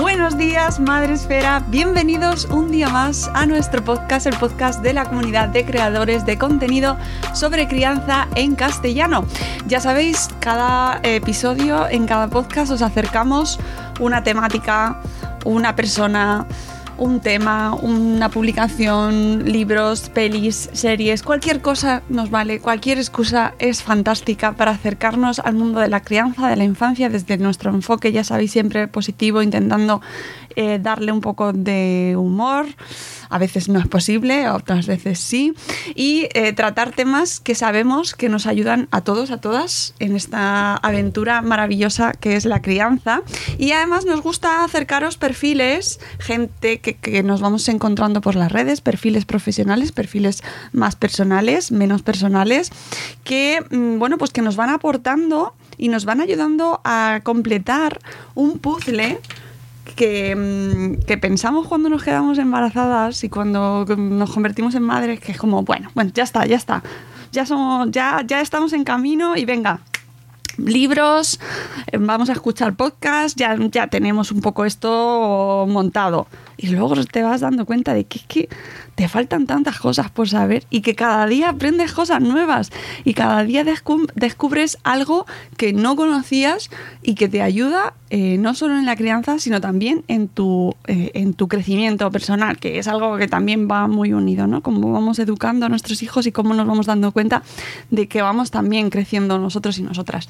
Buenos días, Madre Esfera. Bienvenidos un día más a nuestro podcast, el podcast de la comunidad de creadores de contenido sobre crianza en castellano. Ya sabéis, cada episodio, en cada podcast, os acercamos una temática, una persona, un tema, una publicación, libros, pelis, series, cualquier cosa nos vale, cualquier excusa es fantástica para acercarnos al mundo de la crianza, de la infancia, desde nuestro enfoque, ya sabéis, siempre positivo, intentando eh, darle un poco de humor. A veces no es posible, otras veces sí. Y eh, tratar temas que sabemos que nos ayudan a todos, a todas, en esta aventura maravillosa que es la crianza. Y además nos gusta acercaros perfiles, gente que, nos vamos encontrando por las redes, perfiles profesionales, perfiles más personales, menos personales, que, mm, bueno, pues que nos van aportando y nos van ayudando a completar un puzzle que, mm, que, pensamos cuando nos quedamos embarazadas y cuando nos convertimos en madres, que es como, bueno, bueno, ya está, ya está. Ya somos, ya, ya estamos en camino y venga. Libros, eh, vamos a escuchar podcast, ya, ya tenemos un poco esto montado. Y luego te vas dando cuenta de que, que te faltan tantas cosas por saber y que cada día aprendes cosas nuevas y cada día descubres algo que no conocías y que te ayuda eh, no solo en la crianza, sino también en tu, eh, en tu crecimiento personal, que es algo que también va muy unido, ¿no? Cómo vamos educando a nuestros hijos y cómo nos vamos dando cuenta de que vamos también creciendo nosotros y nosotras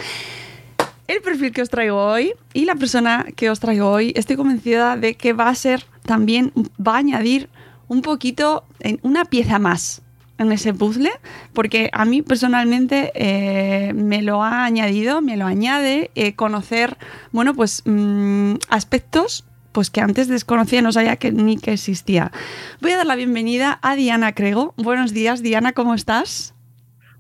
el perfil que os traigo hoy y la persona que os traigo hoy, estoy convencida de que va a ser también, va a añadir un poquito, en una pieza más en ese puzzle, porque a mí personalmente eh, me lo ha añadido, me lo añade eh, conocer, bueno, pues mmm, aspectos pues que antes desconocía, no sabía que ni que existía. Voy a dar la bienvenida a Diana Crego. Buenos días, Diana, ¿cómo estás?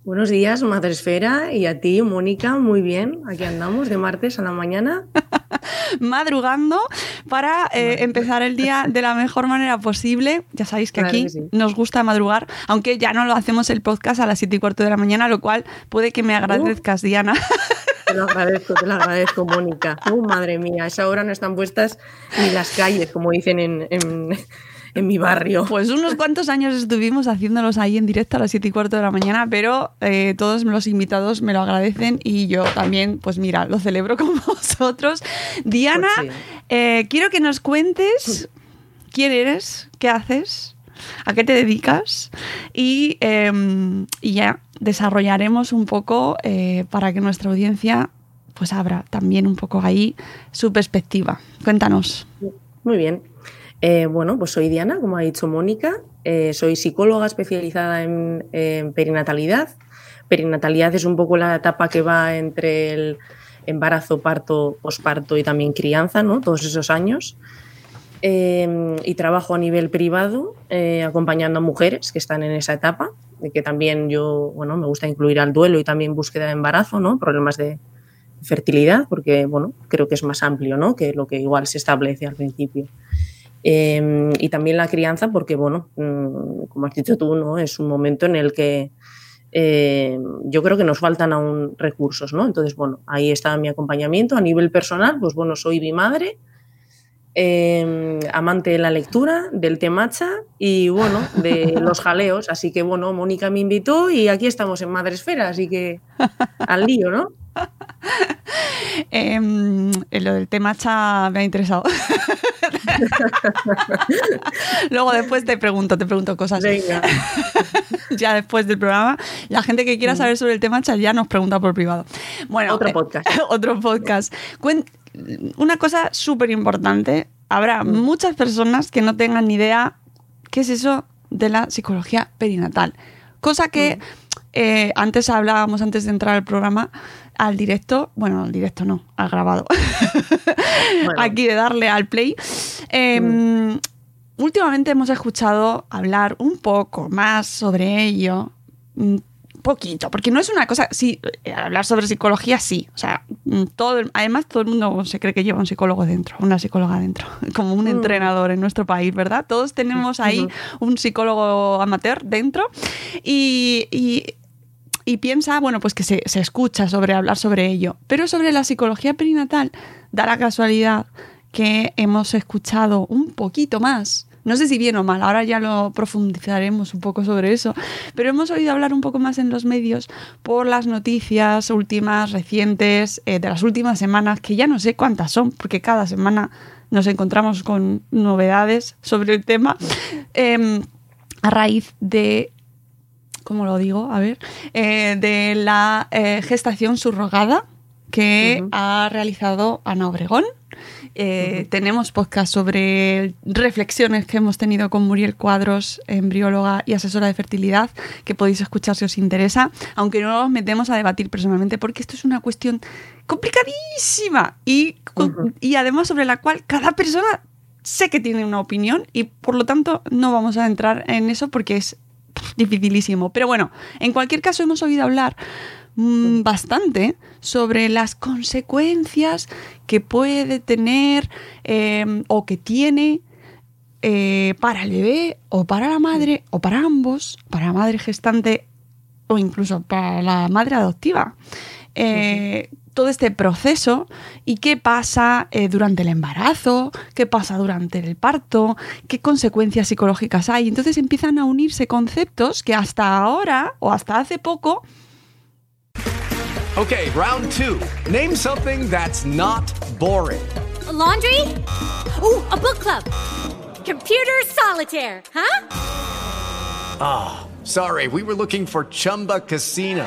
Buenos días, Madresfera, y a ti, Mónica, muy bien. Aquí andamos de martes a la mañana. Madrugando para eh, empezar el día de la mejor manera posible. Ya sabéis que Claro aquí que sí. nos gusta madrugar, aunque ya no lo hacemos el podcast a las 7 y cuarto de la mañana, lo cual puede que me agradezcas, Diana. Te lo agradezco, te lo agradezco, Mónica. Uh, madre mía, a esa hora no están puestas ni las calles, como dicen en, en- en mi barrio. Pues unos cuantos años estuvimos haciéndolos ahí en directo a las 7 y cuarto de la mañana, pero eh, todos los invitados me lo agradecen y yo también, pues mira, lo celebro con vosotros. Diana, Pues sí. eh, quiero que nos cuentes quién eres, qué haces, a qué te dedicas y, eh, y ya desarrollaremos un poco eh, para que nuestra audiencia pues abra también un poco ahí su perspectiva. Cuéntanos. Muy bien. Eh, bueno, pues soy Diana, como ha dicho Mónica. Eh, soy psicóloga especializada en, en perinatalidad. Perinatalidad es un poco la etapa que va entre el embarazo, parto, posparto y también crianza, ¿no? Todos esos años. Eh, y trabajo a nivel privado eh, acompañando a mujeres que están en esa etapa, y que también yo, bueno, me gusta incluir al duelo y también búsqueda de embarazo, ¿no? Problemas de fertilidad, porque, bueno, creo que es más amplio, ¿no? Que lo que igual se establece al principio. Eh, y también la crianza, porque, bueno, mm, como has dicho tú, ¿no? Es un momento en el que eh, yo creo que nos faltan aún recursos, ¿no? Entonces, bueno, ahí está mi acompañamiento. A nivel personal, pues bueno, soy mi madre, eh, amante de la lectura, del temacha y bueno, de los jaleos. Así que bueno, Mónica me invitó y aquí estamos en Madresfera, así que al lío, ¿no? Eh, lo del temacha me ha interesado. Luego después te pregunto, te pregunto cosas. Venga. ya después del programa, la gente que quiera saber sobre el tema ya nos pregunta por privado. Bueno, Otro eh, podcast. otro podcast. Una cosa súper importante, habrá muchas personas que no tengan ni idea qué es eso de la psicología perinatal. Cosa que eh, antes hablábamos, antes de entrar al programa, al directo, bueno, al directo no, al grabado. Bueno. Aquí de darle al play. Eh, Últimamente hemos escuchado hablar un poco más sobre ello, un poquito, porque no es una cosa, sí, eh, hablar sobre psicología sí, o sea, mm, todo, además todo el mundo se cree que lleva un psicólogo dentro, una psicóloga dentro, como un entrenador en nuestro país, ¿verdad? Todos tenemos ahí un psicólogo amateur dentro y, y- y piensa, bueno, pues que se, se escucha sobre hablar sobre ello. Pero sobre la psicología perinatal, da la casualidad que hemos escuchado un poquito más. No sé si bien o mal, ahora ya lo profundizaremos un poco sobre eso, pero hemos oído hablar un poco más en los medios por las noticias últimas, recientes, eh, de las últimas semanas, que ya no sé cuántas son, porque cada semana nos encontramos con novedades sobre el tema, em, a raíz de ¿cómo lo digo? A ver, eh, de la eh, gestación subrogada que ha realizado Ana Obregón. Eh, Tenemos podcast sobre reflexiones que hemos tenido con Muriel Cuadros, embrióloga y asesora de fertilidad, que podéis escuchar si os interesa, aunque no nos metemos a debatir personalmente, porque esto es una cuestión complicadísima y, y además sobre la cual cada persona sé que tiene una opinión y por lo tanto no vamos a entrar en eso porque es dificilísimo. Pero bueno, en cualquier caso hemos oído hablar mm, bastante sobre las consecuencias que puede tener eh, o que tiene eh, para el bebé o para la madre o para ambos, para la madre gestante o incluso para la madre adoptiva. Eh, todo este proceso y qué pasa eh, durante el embarazo, qué pasa durante el parto, qué consecuencias psicológicas hay. Entonces empiezan a unirse conceptos que hasta ahora o hasta hace poco Okay, round two. Name something that's not boring. laundry? Ooh, a book club. Computer solitaire, huh? Sorry, we were looking for Chumba Casino.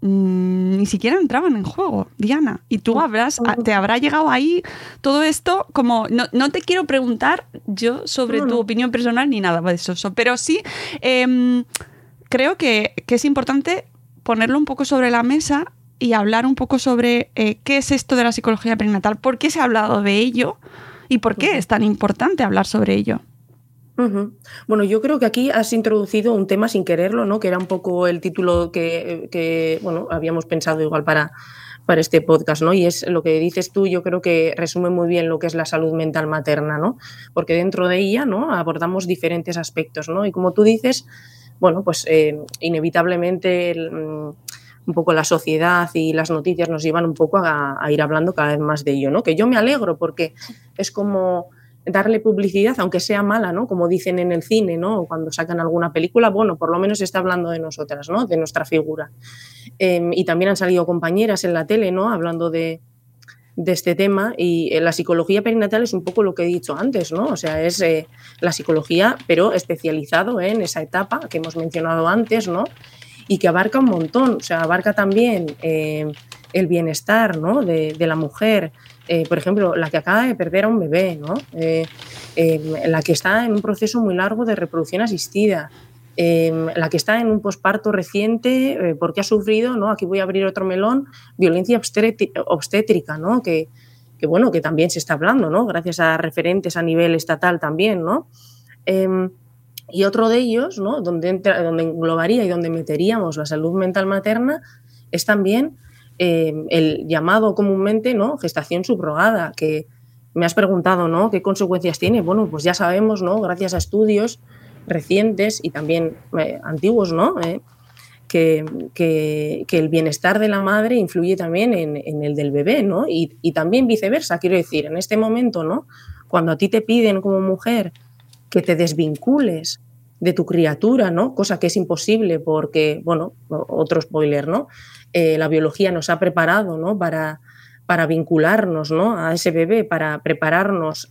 Mm, ni siquiera entraban en juego, Diana. Y tú habrás, a- te habrá llegado ahí todo esto como, no, no te quiero preguntar yo sobre tu opinión personal ni nada de eso, so- pero sí em, creo que, que es importante ponerlo un poco sobre la mesa y hablar un poco sobre eh, qué es esto de la psicología perinatal, por qué se ha hablado de ello y por qué es tan importante hablar sobre ello. Bueno, yo creo que aquí has introducido un tema sin quererlo, ¿no? Que era un poco el título que, bueno, habíamos pensado igual para, para este podcast, ¿no? Y es lo que dices tú, yo creo que resume muy bien lo que es la salud mental materna, ¿no? Porque dentro de ella, ¿no? Abordamos diferentes aspectos, ¿no? Y como tú dices, bueno, pues eh, inevitablemente mm, un poco la sociedad y las noticias nos llevan un poco a, a ir hablando cada vez más de ello, ¿no? Que yo me alegro porque es como darle publicidad, aunque sea mala, ¿no? Como dicen en el cine, ¿no? Cuando sacan alguna película, bueno, por lo menos está hablando de nosotras, ¿no? De nuestra figura. Eh, y también han salido compañeras en la tele, ¿no? Hablando de, este tema y eh, la psicología perinatal es un poco lo que he dicho antes, ¿no? O sea, es eh, la psicología, pero especializado en esa etapa que hemos mencionado antes, ¿no? Y que abarca un montón, o sea, abarca también eh, el bienestar, ¿no? De la mujer, por ejemplo, la que acaba de perder a un bebé, ¿no? la que está en un proceso muy largo de reproducción asistida, Em, la que está en un posparto reciente eh, porque ha sufrido, ¿no? aquí voy a abrir otro melón, violencia obstétrica, ¿no? que, bueno, que también se está hablando, ¿no? gracias a referentes a nivel estatal también. ¿no? Em, y otro de ellos, ¿no? donde, donde englobaría y donde meteríamos la salud mental materna, es también em, el llamado comúnmente ¿no? gestación subrogada, que me has preguntado ¿no? qué consecuencias tiene. Bueno, pues ya sabemos, ¿no? gracias a estudios, recientes y también eh, antiguos, ¿no? Eh, que, que, el bienestar de la madre influye también en, el del bebé, ¿no? Y, y, también viceversa, quiero decir, en este momento, ¿no? Cuando a ti te piden como mujer que te desvincules de tu criatura, ¿no? Cosa que es imposible porque, bueno, otro spoiler, ¿no? Eh, la biología nos ha preparado, ¿no? Para, para vincularnos, ¿no? A ese bebé, para prepararnos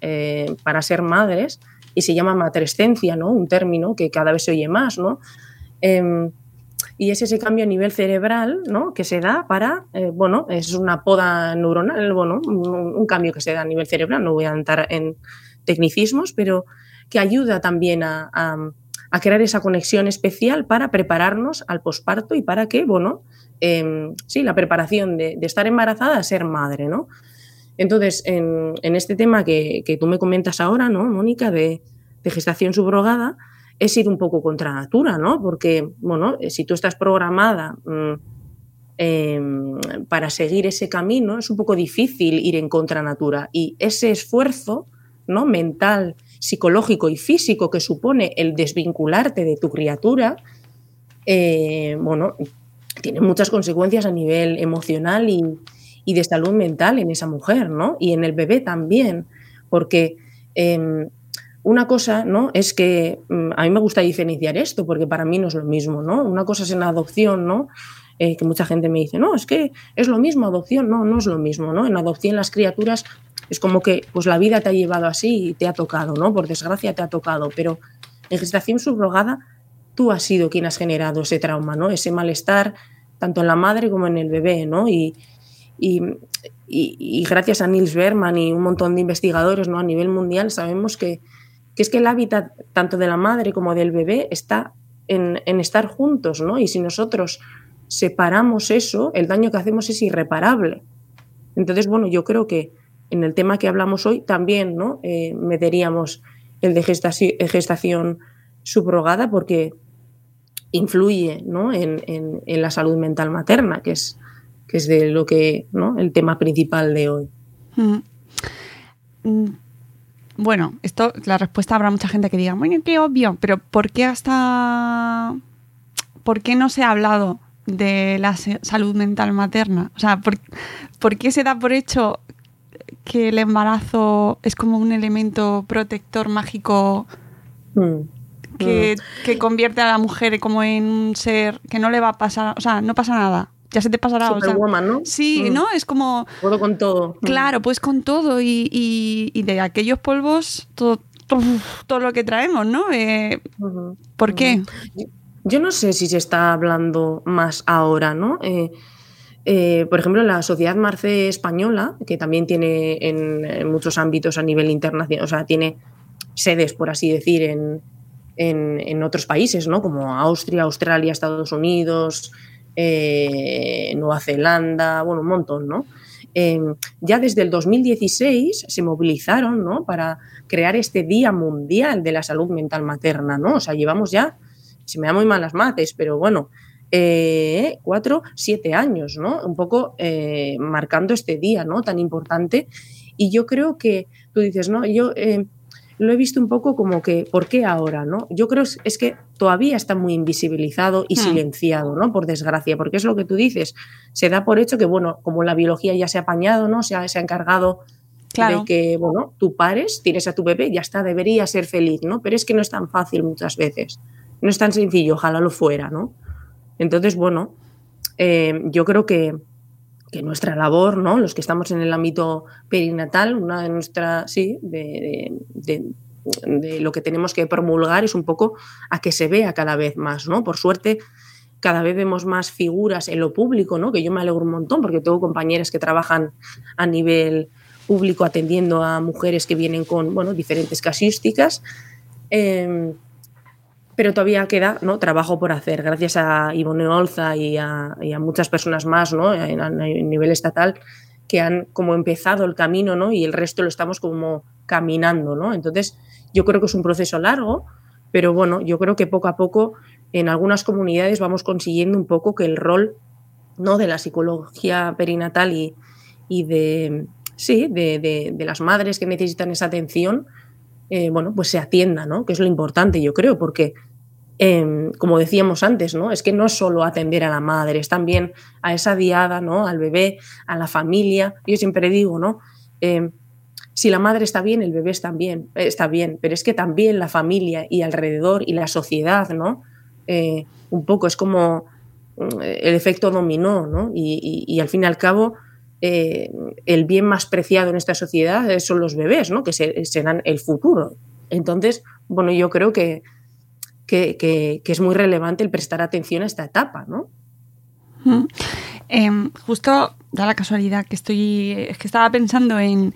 para ser madres, y se llama matrescencia, ¿no? Un término que cada vez se oye más, ¿no? Em, y es ese cambio a nivel cerebral ¿no? que se da para, eh, bueno, es una poda neuronal, bueno, un, cambio que se da a nivel cerebral, no voy a entrar en tecnicismos, pero que ayuda también a, a, crear esa conexión especial para prepararnos al posparto y para que, bueno, em, sí, la preparación de, estar embarazada a ser madre, ¿no? Entonces, en, este tema que, tú me comentas ahora, ¿no, Mónica, de, gestación subrogada, es ir un poco contra natura, ¿no? Porque, bueno, eh, si tú estás programada mm, em, para seguir ese camino, es un poco difícil ir en contra natura. Y ese esfuerzo, ¿no? Mental, psicológico y físico que supone el desvincularte de tu criatura, eh, bueno, tiene muchas consecuencias a nivel emocional y, y de salud mental en esa mujer, ¿no? Y en el bebé también, porque em, una cosa, ¿no? Es que mm, a mí me gusta diferenciar esto, porque para mí no es lo mismo, ¿no? Una cosa es en adopción, ¿no? Eh, que mucha gente me dice, no, es que es lo mismo adopción, no, no es lo mismo, ¿no? En adopción las criaturas es como que pues la vida te ha llevado así y te ha tocado, ¿no? Por desgracia te ha tocado, pero en gestación subrogada tú has sido quien has generado ese trauma, ¿no? Ese malestar tanto en la madre como en el bebé, ¿no? Y, y, gracias a Niels Berman y un montón de investigadores ¿no? a nivel mundial sabemos que, es que el hábitat tanto de la madre como del bebé está en, estar juntos, ¿no? Y si nosotros separamos eso, el daño que hacemos es irreparable. Entonces, bueno, yo creo que en el tema que hablamos hoy también, ¿no? Eh, meteríamos el de gestación, subrogada porque influye ¿no? en, en, la salud mental materna, que es que es de lo que, ¿no? El tema principal de hoy. Mm. Mm. Bueno, esto, la respuesta habrá mucha gente que diga, bueno, qué obvio, pero ¿por qué hasta. ¿Por qué no se ha hablado de la salud mental materna? O sea, ¿por, qué se da por hecho que el embarazo es como un elemento protector mágico mm. Que, que, convierte a la mujer como en un ser que no le va a pasar, o sea, no pasa nada ya se te pasará. Superwoman, ¿no? Sí, mm. ¿no? Es como... Puedo con todo. Mm. Claro, pues con todo y, de aquellos polvos todo, todo, lo que traemos, ¿no? Eh, ¿Por qué? Yo no sé si se está hablando más ahora, ¿no? Eh, eh, por ejemplo, la Sociedad Marce Española, que también tiene en, muchos ámbitos a nivel internacional, o sea, tiene sedes, por así decir, en, en otros países, ¿no? Como Austria, Australia, Estados Unidos, eh, Nueva Zelanda, bueno, un montón, ¿no? Em, ya desde el 2016 se movilizaron ¿no? para crear este Día Mundial de la Salud Mental Materna, ¿no? O sea, llevamos ya, se me da muy mal las mates, pero bueno, eh, cuatro, siete años, ¿no? Un poco eh, marcando este día, ¿no? Tan importante. Y yo creo que tú dices, ¿no? Yo lo he visto un poco como que, ¿por qué ahora? ¿no? Yo creo es que todavía está muy invisibilizado y hmm. silenciado, ¿no? Por desgracia, porque es lo que tú dices. Se da por hecho que, bueno, como la biología ya se ha apañado, ¿no? Se ha, se ha encargado de que, bueno, tú pares, tienes a tu bebé, ya está, debería ser feliz, ¿no? Pero es que no es tan fácil muchas veces. No es tan sencillo, ojalá lo fuera, ¿no? Entonces, bueno, eh, yo creo que que nuestra labor, ¿no? Los que estamos en el ámbito perinatal, una de nuestras, sí, de, de, de, lo que tenemos que promulgar es un poco a que se vea cada vez más, ¿no? Por suerte, cada vez vemos más figuras en lo público, ¿no? Que yo me alegro un montón porque tengo compañeras que trabajan a nivel público atendiendo a mujeres que vienen con, bueno, diferentes casuísticas. Eh, pero todavía queda ¿no? trabajo por hacer, gracias a Ivone Olza y a, muchas personas más ¿no? a nivel estatal que han como empezado el camino ¿no? y el resto lo estamos como caminando. ¿no? Entonces, yo creo que es un proceso largo, pero bueno, yo creo que poco a poco en algunas comunidades vamos consiguiendo un poco que el rol ¿no? de la psicología perinatal y, y de, sí, de, de, de, las madres que necesitan esa atención, eh, bueno, pues se atienda, ¿no? que es lo importante, yo creo, porque eh, como decíamos antes, ¿no? Es que no solo atender a la madre, es también a esa diada, ¿no? Al bebé, a la familia. Yo siempre digo, ¿no? Eh, si la madre está bien, el bebé está bien, eh, está bien, pero es que también la familia y alrededor y la sociedad, ¿no? Eh, un poco es como mm, el efecto dominó, ¿no? Y, y, y al fin y al cabo, el bien más preciado en esta sociedad son los bebés, ¿no? Que se, serán el futuro. Entonces, bueno, yo creo que, que, que, que, es muy relevante el prestar atención a esta etapa, ¿no? Mm. Eh, justo da la casualidad que estoy, es que estaba pensando en,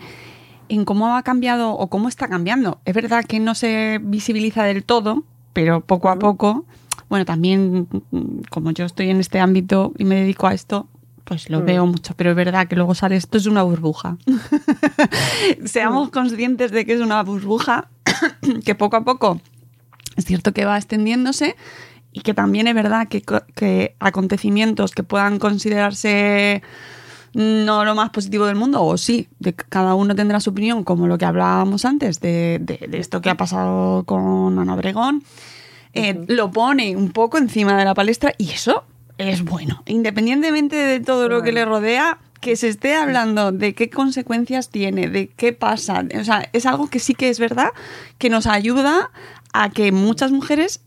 en cómo ha cambiado o cómo está cambiando. Es verdad que no se visibiliza del todo, pero poco a poco, bueno, también como yo estoy en este ámbito y me dedico a esto, pues lo mm. veo mucho, pero es verdad que luego sale esto es una burbuja. Seamos conscientes de que es una burbuja que poco a poco es cierto que va extendiéndose y que también es verdad que, que, acontecimientos que puedan considerarse no lo más positivo del mundo, o sí, de, cada uno tendrá su opinión, como lo que hablábamos antes de, de, de esto que ha pasado con Ana Obregón, eh, uh -huh. lo pone un poco encima de la palestra y eso es bueno. Independientemente de todo lo que le rodea, que se esté hablando de qué consecuencias tiene, de qué pasa, o sea, es algo que sí que es verdad, que nos ayuda a que muchas mujeres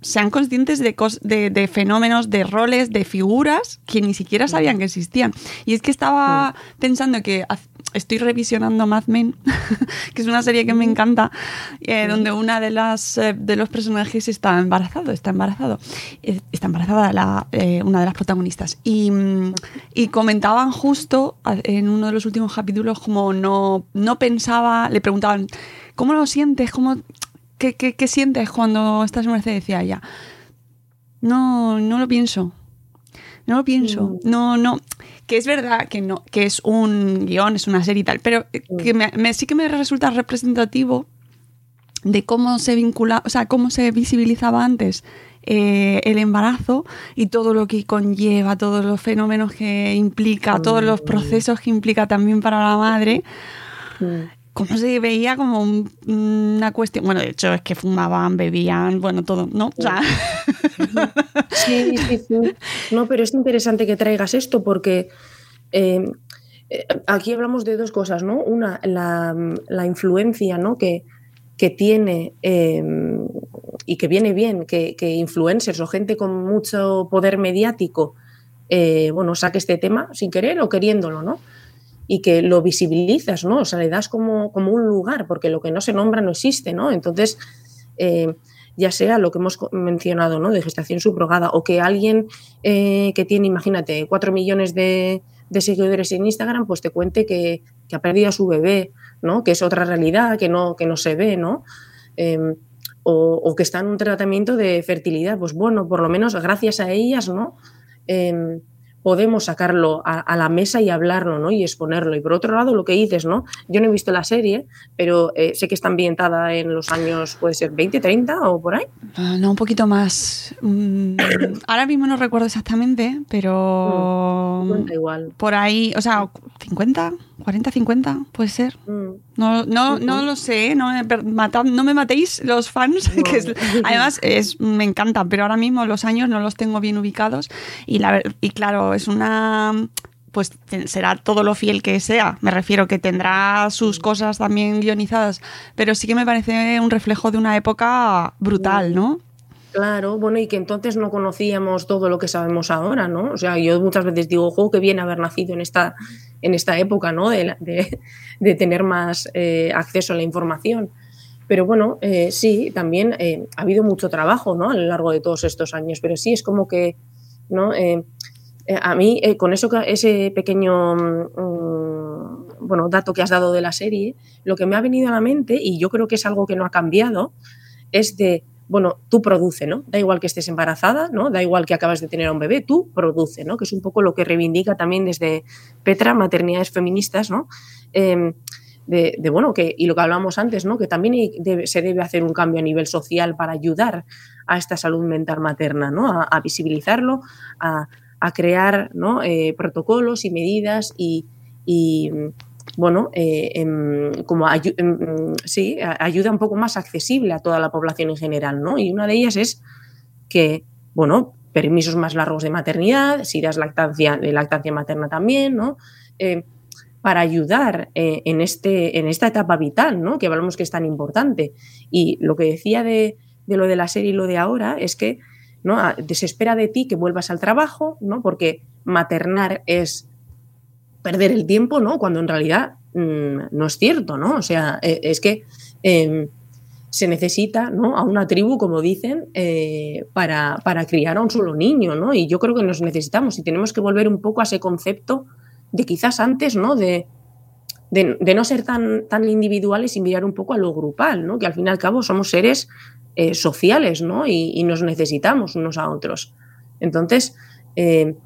sean conscientes de, de, de, fenómenos, de roles, de figuras que ni siquiera sabían que existían. Y es que estaba pensando que estoy revisionando Mad Men, que es una serie que me encanta, eh, donde una de las eh, de los personajes está embarazado, está embarazado, eh, está embarazada la, una de las protagonistas. Y, y, comentaban justo en uno de los últimos capítulos como no, no pensaba, le preguntaban, ¿cómo lo sientes? ¿Cómo ¿Qué, qué, qué sientes cuando estás en Mercedes? Ella, no, no lo pienso. No lo pienso. Mm. No, no. Que es verdad que no, que es un guion, es una serie y tal, pero mm. que me, me, sí que me resulta representativo de cómo se vincula, o sea, cómo se visibilizaba antes eh, el embarazo y todo lo que conlleva, todos los fenómenos que implica, mm. todos los procesos que implica también para la madre. Cómo se veía como un, una cuestión. Bueno, de hecho, es que fumaban, bebían, bueno, todo, ¿no? O. Sí, sí, sí. No, pero es interesante que traigas esto porque eh, aquí hablamos de dos cosas, ¿no? Una, la, la influencia, ¿no? Que, que tiene eh, y que viene bien que, que, influencers o gente con mucho poder mediático, eh, bueno, saque este tema sin querer o queriéndolo, ¿no? Y que lo visibilizas, ¿no? O sea, le das como, como un lugar, porque lo que no se nombra no existe, ¿no? Entonces, eh, ya sea lo que hemos mencionado, ¿no? De gestación subrogada, o que alguien eh, que tiene, imagínate, cuatro millones de, seguidores en Instagram, pues te cuente que, que, ha perdido a su bebé, ¿no? Que es otra realidad, que no, que no se ve, ¿no? Eh, o, o, que está en un tratamiento de fertilidad, pues bueno, por lo menos gracias a ellas, ¿no? Podemos sacarlo a, a, la mesa y hablarlo, ¿no? Y exponerlo. Y por otro lado, lo que dices, ¿no? Yo no he visto la serie, pero eh, sé que está ambientada en los años, puede ser 20, 30 o por ahí. Uh, no, un poquito más. Mm, ahora mismo no recuerdo exactamente, pero... Mm, igual. Por ahí, o sea, 50, 40, 50, puede ser. Mm. No, no, no lo sé, no me, matad, no me matéis los fans, no. que es, además es, me encanta, pero ahora mismo los años no los tengo bien ubicados y, la, y claro, es una pues será todo lo fiel que sea. Me refiero que tendrá sus cosas también guionizadas, pero sí que me parece un reflejo de una época brutal, ¿no? Claro, bueno, y que entonces no conocíamos todo lo que sabemos ahora, ¿no? O sea, yo muchas veces digo, ojo, qué bien haber nacido en esta, en esta época, ¿no? De, de, tener más eh, acceso a la información. Pero bueno, eh, sí, también eh, ha habido mucho trabajo, ¿no? A lo largo de todos estos años, pero sí es como que, ¿no? A mí, con eso, ese pequeño mm, bueno, dato que has dado de la serie, lo que me ha venido a la mente, y yo creo que es algo que no ha cambiado, es de, bueno, tú produce, ¿no? Da igual que estés embarazada, ¿no? Da igual que acabas de tener a un bebé, tú produce, ¿no? Que es un poco lo que reivindica también desde Petra, maternidades feministas, ¿no? Em, de, bueno, que, y lo que hablábamos antes, ¿no? Que también se debe hacer un cambio a nivel social para ayudar a esta salud mental materna, ¿no? A, visibilizarlo, a, crear. Eh, protocolos y medidas y, bueno, eh, em, como em, sí, ayuda un poco más accesible a toda la población en general, ¿no? Y una de ellas es que, bueno, permisos más largos de maternidad, si das lactancia, de lactancia materna también, ¿no? Eh, para ayudar eh, en, este, en esta etapa vital, ¿no? Que hablamos que es tan importante. Y lo que decía de, de lo de la serie y lo de ahora es que ¿no? A- se espera de ti que vuelvas al trabajo, ¿no? Porque maternar es perder el tiempo, ¿no? Cuando en realidad mm, no es cierto, ¿no? O sea, eh, es que em, se necesita, ¿no? A una tribu, como dicen, eh, para, para criar a un solo niño, ¿no? Y yo creo que nos necesitamos y tenemos que volver un poco a ese concepto de quizás antes, ¿no? De, de, no ser tan, tan individuales y mirar un poco a lo grupal, ¿no? Que al fin y al cabo somos seres eh, sociales, ¿no? Y, y nos necesitamos unos a otros. Entonces, eh,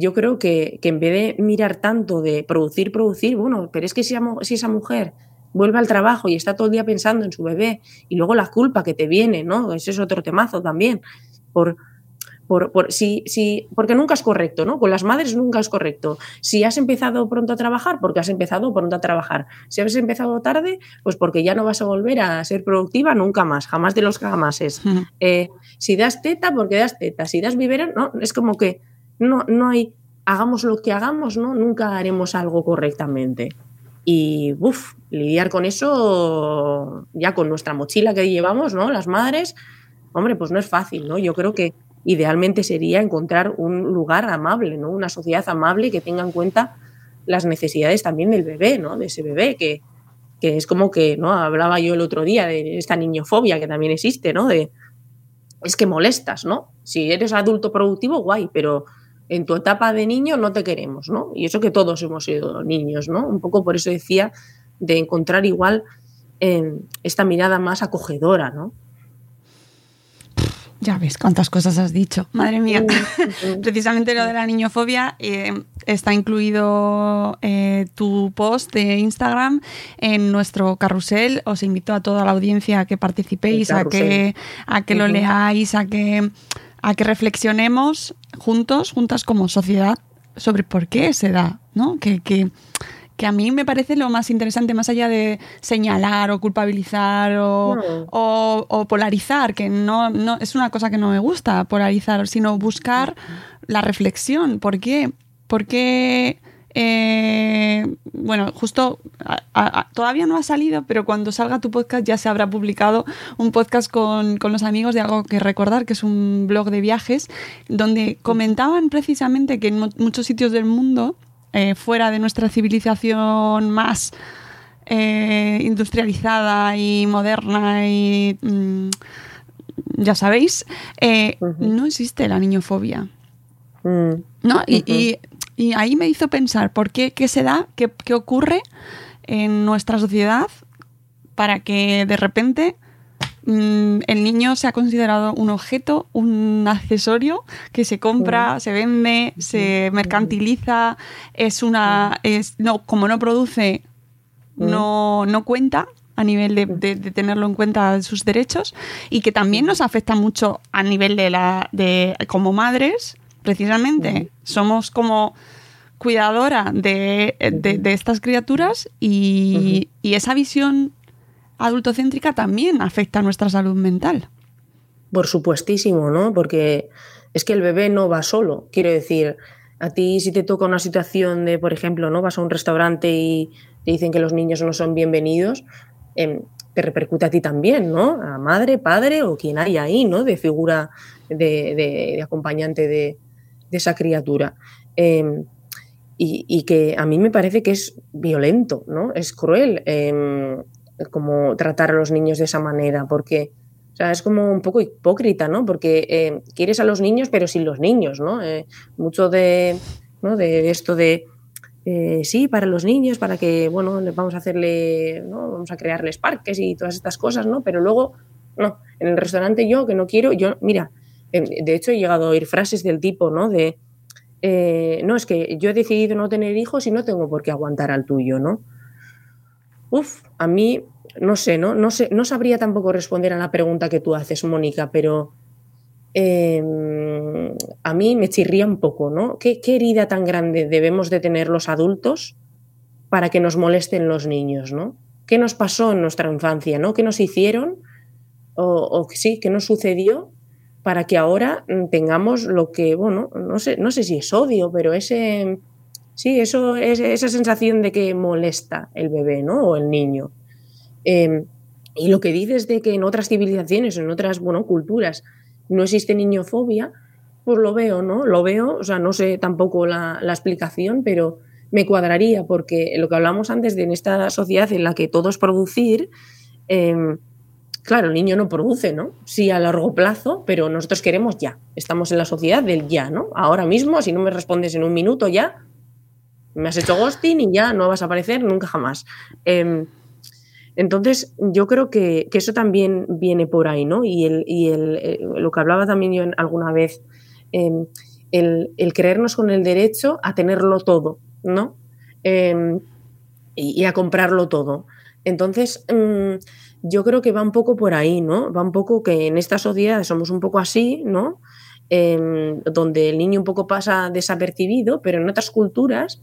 yo creo que, que en vez de mirar tanto de producir, producir, bueno, pero es que si, esa mu- si esa mujer vuelve al trabajo y está todo el día pensando en su bebé y luego la culpa que te viene, ¿no? Ese es otro temazo también. Por, por, por- si, si, porque nunca es correcto, ¿no? Con las madres nunca es correcto. Si has empezado pronto a trabajar, porque has empezado pronto a trabajar. Si has empezado tarde, pues porque ya no vas a volver a ser productiva nunca más, jamás de los jamases. Eh, si das teta, porque das teta. Si das biberón, no, es como que no, no hay, hagamos lo que hagamos, ¿no? Nunca haremos algo correctamente. Y, uff, lidiar con eso, ya con nuestra mochila que llevamos, ¿no? Las madres, hombre, pues no es fácil, ¿no? Yo creo que idealmente sería encontrar un lugar amable, ¿no? Una sociedad amable que tenga en cuenta las necesidades también del bebé, ¿no? De ese bebé, que, que es como que, ¿no? Hablaba yo el otro día de esta niñofobia que también existe, ¿no? De, es que molestas, ¿no? Si eres adulto productivo, guay, pero en tu etapa de niño no te queremos, ¿no? Y eso que todos hemos sido niños, ¿no? Un poco por eso decía de encontrar igual eh, esta mirada más acogedora, ¿no? Ya ves cuántas cosas has dicho. Madre mía. Precisamente lo de la niñofobia eh, está incluido eh, tu post de Instagram en nuestro carrusel. Os invito a toda la audiencia a que participéis, a que, a que lo leáis, a que, a que reflexionemos juntos, juntas como sociedad, sobre por qué se da, ¿no? Que, que, que a mí me parece lo más interesante, más allá de señalar o culpabilizar o, No. o, o polarizar, que no, no es una cosa que no me gusta polarizar, sino buscar la reflexión. ¿Por qué? ¿Por qué? Eh, bueno, justo a- a- a- todavía no ha salido, pero cuando salga tu podcast ya se habrá publicado un podcast con, con los amigos de Algo que Recordar, que es un blog de viajes, donde comentaban precisamente que en mu- muchos sitios del mundo, eh, fuera de nuestra civilización más eh, industrializada y moderna y mm, ya sabéis, eh, no existe la niñofobia. Mm, ¿no? Y- y ahí me hizo pensar, ¿por qué? ¿Qué se da? ¿Qué, qué ocurre en nuestra sociedad para que de repente mm, el niño sea considerado un objeto, un accesorio que se compra, se vende, se mercantiliza, es una, es, no, como no produce, no, no cuenta a nivel de, de- de tenerlo en cuenta sus derechos y que también nos afecta mucho a nivel de la de como madres precisamente somos como cuidadora de, de- de estas criaturas y, y esa visión adultocéntrica también afecta a nuestra salud mental. Por supuestísimo, ¿no? Porque es que el bebé no va solo. Quiero decir, a ti si te toca una situación de, por ejemplo, ¿no? Vas a un restaurante y te dicen que los niños no son bienvenidos, em, te repercute a ti también, ¿no? A madre, padre o quien haya ahí, ¿no? De figura de, de- de acompañante de, de esa criatura. Eh, y, que a mí me parece que es violento, ¿no? Es cruel eh, como tratar a los niños de esa manera, porque es como un poco hipócrita, ¿no? Porque eh, quieres a los niños, pero sin los niños, ¿no? Eh, mucho de, ¿no? de esto de eh, sí, para los niños, para que, bueno, les vamos a hacerle, ¿no? Vamos a crearles parques y todas estas cosas, ¿no? Pero luego, no, en el restaurante yo, que no quiero, yo, mira, de hecho he llegado a oír frases del tipo, ¿no? De, eh, no, es que yo he decidido no tener hijos y no tengo por qué aguantar al tuyo, ¿no? Uf, a mí, no sé, ¿no? No, sé, no sabría tampoco responder a la pregunta que tú haces, Mónica, pero eh, a mí me chirría un poco, ¿no? ¿Qué, ¿Qué herida tan grande debemos de tener los adultos para que nos molesten los niños, ¿no? ¿Qué nos pasó en nuestra infancia, ¿no? ¿Qué nos hicieron? O sí, ¿qué nos sucedió para que ahora mm, tengamos lo que, bueno, no sé, no sé si es odio, pero ese, sí, eso, es, esa sensación de que molesta el bebé, ¿no? O el niño. Eh, y lo que dices de que en otras civilizaciones, en otras, bueno, culturas, no existe niñofobia, pues lo veo, ¿no? Lo veo, o sea, no sé tampoco la, la explicación, pero me cuadraría, porque lo que hablamos antes de en esta sociedad en la que todo es producir, eh, claro, el niño no produce, ¿no? Sí a largo plazo, pero nosotros queremos ya. Estamos en la sociedad del ya, ¿no? Ahora mismo, si no me respondes en un minuto ya, me has hecho ghosting y ya no vas a aparecer nunca jamás. Eh, entonces, yo creo que, eso también viene por ahí, ¿no? Y, el, y el, eh, lo que hablaba también yo alguna vez, eh, el, creernos con el derecho a tenerlo todo, ¿no? Eh, y, y, a comprarlo todo. Entonces, mmm, yo creo que va un poco por ahí, ¿no? Va un poco que en esta sociedad somos un poco así, ¿no? donde el niño un poco pasa desapercibido, pero en otras culturas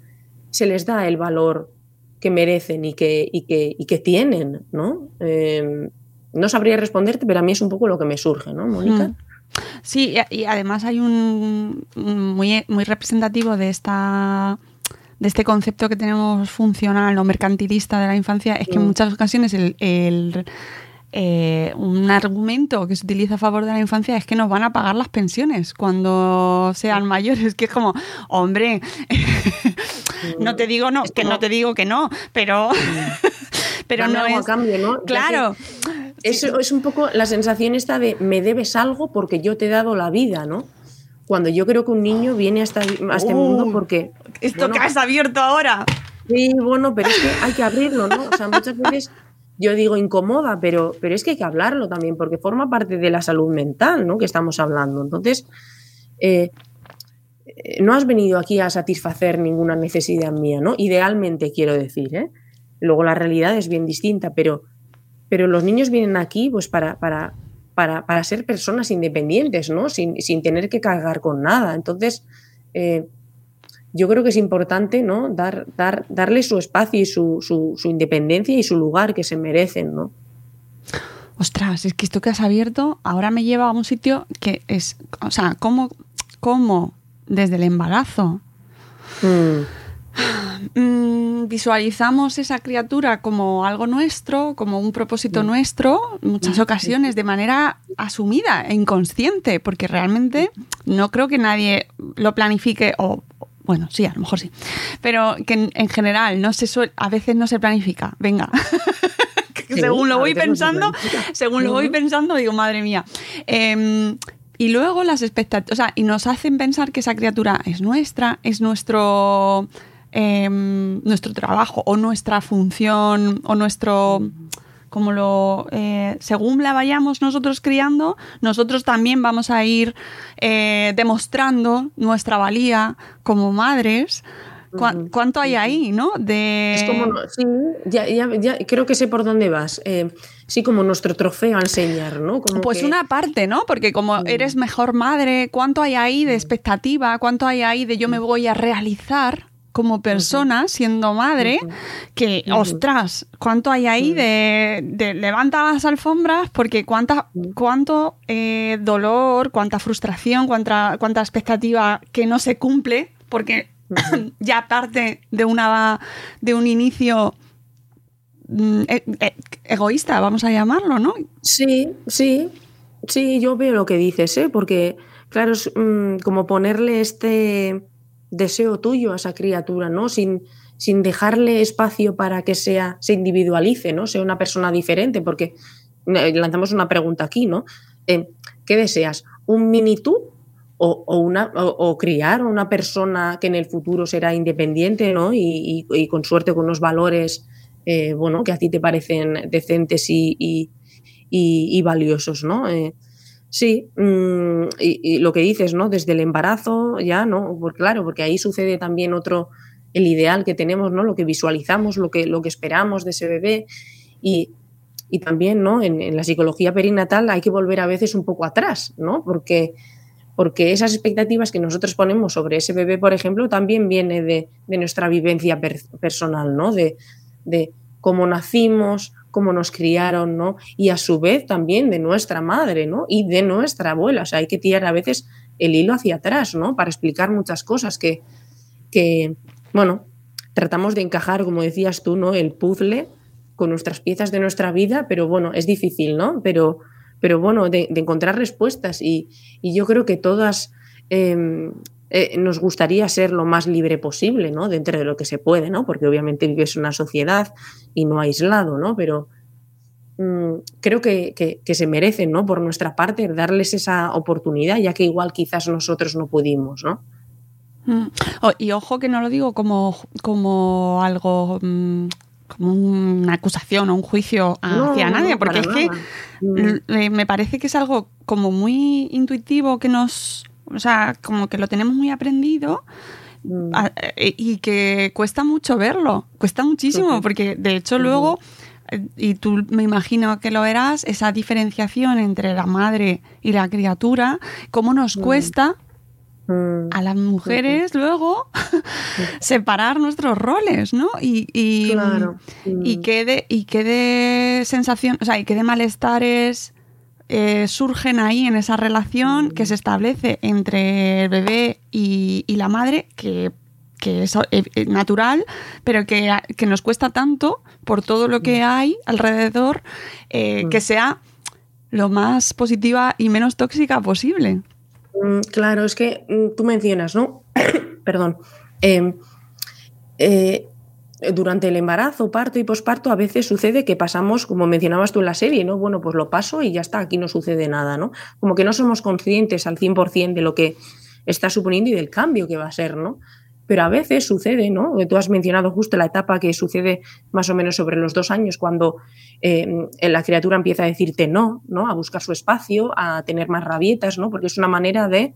se les da el valor que merecen y que, y que, y que tienen, ¿no? Eh, no sabría responderte, pero a mí es un poco lo que me surge, ¿no, Mónica? Mm. Sí, y además hay un muy, muy representativo de esta de este concepto que tenemos funcional o mercantilista de la infancia es que en muchas ocasiones el, el eh, un argumento que se utiliza a favor de la infancia es que nos van a pagar las pensiones cuando sean mayores, que es como, hombre, no te digo no, que no te digo que no, pero pero no es cambio, ¿no? Claro. Es, es un poco la sensación esta de me debes algo porque yo te he dado la vida, ¿no? Cuando yo creo que un niño viene a, esta, a este uh, mundo porque... Esto bueno, que has abierto ahora. Sí, bueno, pero es que hay que abrirlo, ¿no? O sea, muchas veces yo digo incomoda, pero, pero es que hay que hablarlo también, porque forma parte de la salud mental, ¿no? Que estamos hablando. Entonces, eh, no has venido aquí a satisfacer ninguna necesidad mía, ¿no? Idealmente quiero decir, ¿eh? Luego la realidad es bien distinta, pero, pero los niños vienen aquí pues para, para, para, para ser personas independientes, ¿no? Sin, sin, tener que cargar con nada. Entonces, eh, yo creo que es importante, ¿no? Dar, dar, darle su espacio y su, su, su, independencia y su lugar que se merecen, ¿no? Ostras, es que esto que has abierto ahora me lleva a un sitio que es, o sea, ¿cómo, cómo desde el embarazo mm. Mm, visualizamos esa criatura como algo nuestro, como un propósito mm. nuestro, en muchas ocasiones de manera asumida e inconsciente, porque realmente no creo que nadie lo planifique o bueno, sí, a lo mejor sí. Pero que en, en general no se suele, a veces no se planifica. Venga. Sí, según lo voy pensando, según lo voy pensando, digo, madre mía. Eh, y luego las expectativas, o sea, y nos hacen pensar que esa criatura es nuestra, es nuestro, eh, nuestro trabajo o nuestra función o nuestro como lo eh, según la vayamos nosotros criando, nosotros también vamos a ir eh, demostrando nuestra valía como madres. ¿Cu ¿Cuánto hay ahí, no? De... Es como, sí, ya, ya, ya, creo que sé por dónde vas. Eh, sí, como nuestro trofeo a enseñar, ¿no? Como pues que... una parte, ¿no? Porque como eres mejor madre, ¿cuánto hay ahí de expectativa? ¿Cuánto hay ahí de yo me voy a realizar? Como persona, siendo madre, que, ostras, ¿cuánto hay ahí de, de levanta las alfombras? Porque cuánta, cuánto eh, dolor, cuánta frustración, cuánta, cuánta expectativa que no se cumple, porque ya parte de, una, de un inicio... Eh, eh, egoísta, vamos a llamarlo, ¿no? Sí, sí, sí, yo veo lo que dices, ¿eh? porque claro, es mm, como ponerle este deseo tuyo a esa criatura, ¿no? Sin, sin dejarle espacio para que sea, se individualice, ¿no? Sea una persona diferente, porque eh, lanzamos una pregunta aquí, ¿no? Eh, ¿Qué deseas? ¿Un mini tú? O, o una, o, criar una persona que en el futuro será independiente, ¿no? Y con suerte con unos valores, eh, bueno, que a ti te parecen decentes y, y valiosos, ¿no? Eh, Sí, mm, y, lo que dices, ¿no? Desde el embarazo, ya, ¿no? Porque, claro, porque ahí sucede también otro, el ideal que tenemos, ¿no? Lo que visualizamos, lo que, lo que esperamos de ese bebé. Y, y también, ¿no? En, la psicología perinatal hay que volver a veces un poco atrás, ¿no? Porque, porque esas expectativas que nosotros ponemos sobre ese bebé, por ejemplo, también viene de, de nuestra vivencia per, personal, ¿no? De, de cómo nacimos, cómo nos criaron, ¿no? Y a su vez también de nuestra madre, ¿no? Y de nuestra abuela. O sea, hay que tirar a veces el hilo hacia atrás, ¿no? Para explicar muchas cosas que, que bueno, tratamos de encajar, como decías tú, ¿no? El puzzle con nuestras piezas de nuestra vida, pero bueno, es difícil, ¿no? Pero, pero bueno, de, encontrar respuestas y, y, yo creo que todas eh, eh, nos gustaría ser lo más libre posible, ¿no? Dentro de lo que se puede, ¿no? Porque obviamente vives en una sociedad y no aislado, ¿no? Pero mmm, creo que, que, que, se merecen, ¿no? Por nuestra parte, darles esa oportunidad, ya que igual quizás nosotros no pudimos, ¿no? Mm. Oh, y ojo que no lo digo como, como algo mmm, como una acusación o un juicio hacia no, nadie, porque es que mm. me parece que es algo como muy intuitivo que nos o sea, como que lo tenemos muy aprendido mm. a, y que cuesta mucho verlo, cuesta muchísimo, porque de hecho luego, eh, y tú me imagino que lo verás, esa diferenciación entre la madre y la criatura, cómo nos mm. cuesta mm. a las mujeres luego separar nuestros roles, ¿no? Y, y, claro. y, qué de, y qué de sensación, o sea, y qué de malestares eh, surgen ahí en esa relación que se establece entre el bebé y, y la madre, que, que es eh, natural, pero que, que, nos cuesta tanto por todo lo que hay alrededor, eh, que sea lo más positiva y menos tóxica posible. Mm, claro, es que mm, tú mencionas, ¿no? Perdón. Eh, eh, durante el embarazo, parto y posparto, a veces sucede que pasamos, como mencionabas tú en la serie, ¿no? Bueno, pues lo paso y ya está, aquí no sucede nada, ¿no? Como que no somos conscientes al 100% de lo que está suponiendo y del cambio que va a ser, ¿no? Pero a veces sucede, ¿no? Tú has mencionado justo la etapa que sucede más o menos sobre los dos años, cuando eh, la criatura empieza a decirte no, ¿no? A buscar su espacio, a tener más rabietas, ¿no? Porque es una manera de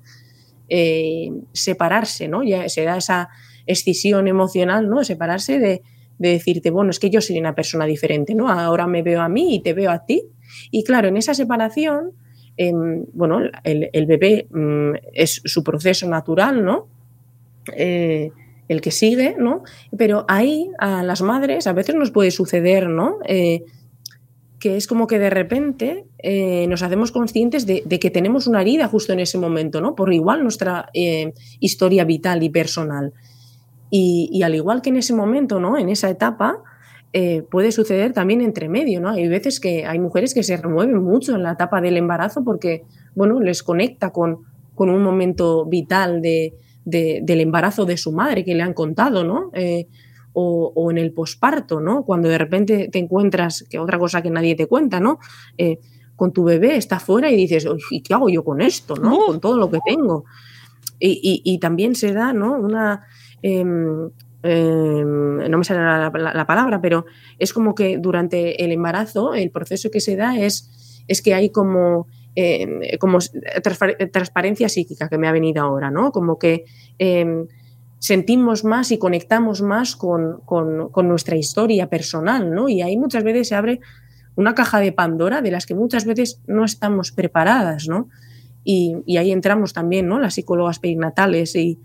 eh, separarse, ¿no? Ya se da esa escisión emocional, ¿no? Separarse de, de, decirte, bueno, es que yo soy una persona diferente, ¿no? Ahora me veo a mí y te veo a ti. Y claro, en esa separación, eh, bueno, el, bebé mm, es su proceso natural, ¿no? Eh, el que sigue, ¿no? Pero ahí a las madres a veces nos puede suceder, ¿no? Eh, que es como que de repente eh, nos hacemos conscientes de, de, que tenemos una herida justo en ese momento, ¿no? Por igual nuestra historia vital y personal. Y, y, al igual que en ese momento, ¿no? En esa etapa, eh, puede suceder también entre medio, ¿no? Hay veces que hay mujeres que se remueven mucho en la etapa del embarazo porque, bueno, les conecta con, con un momento vital de, de, del embarazo de su madre que le han contado, ¿no? Eh, o, o, en el posparto, ¿no? Cuando de repente te encuentras, que otra cosa que nadie te cuenta, ¿no? Eh, con tu bebé está fuera y dices, ¿y qué hago yo con esto, ¿no? Con todo lo que tengo. Y, y, y también se da, ¿no? Una... Eh, eh, no me sale la, la, la, palabra, pero es como que durante el embarazo el proceso que se da es, es que hay como, eh, como transparencia psíquica que me ha venido ahora, ¿no? Como que sentimos más y conectamos más con, con, nuestra historia personal, ¿no? Y ahí muchas veces se abre una caja de Pandora de las que muchas veces no estamos preparadas, ¿no? Y, ahí entramos también, ¿no? Las psicólogas perinatales y,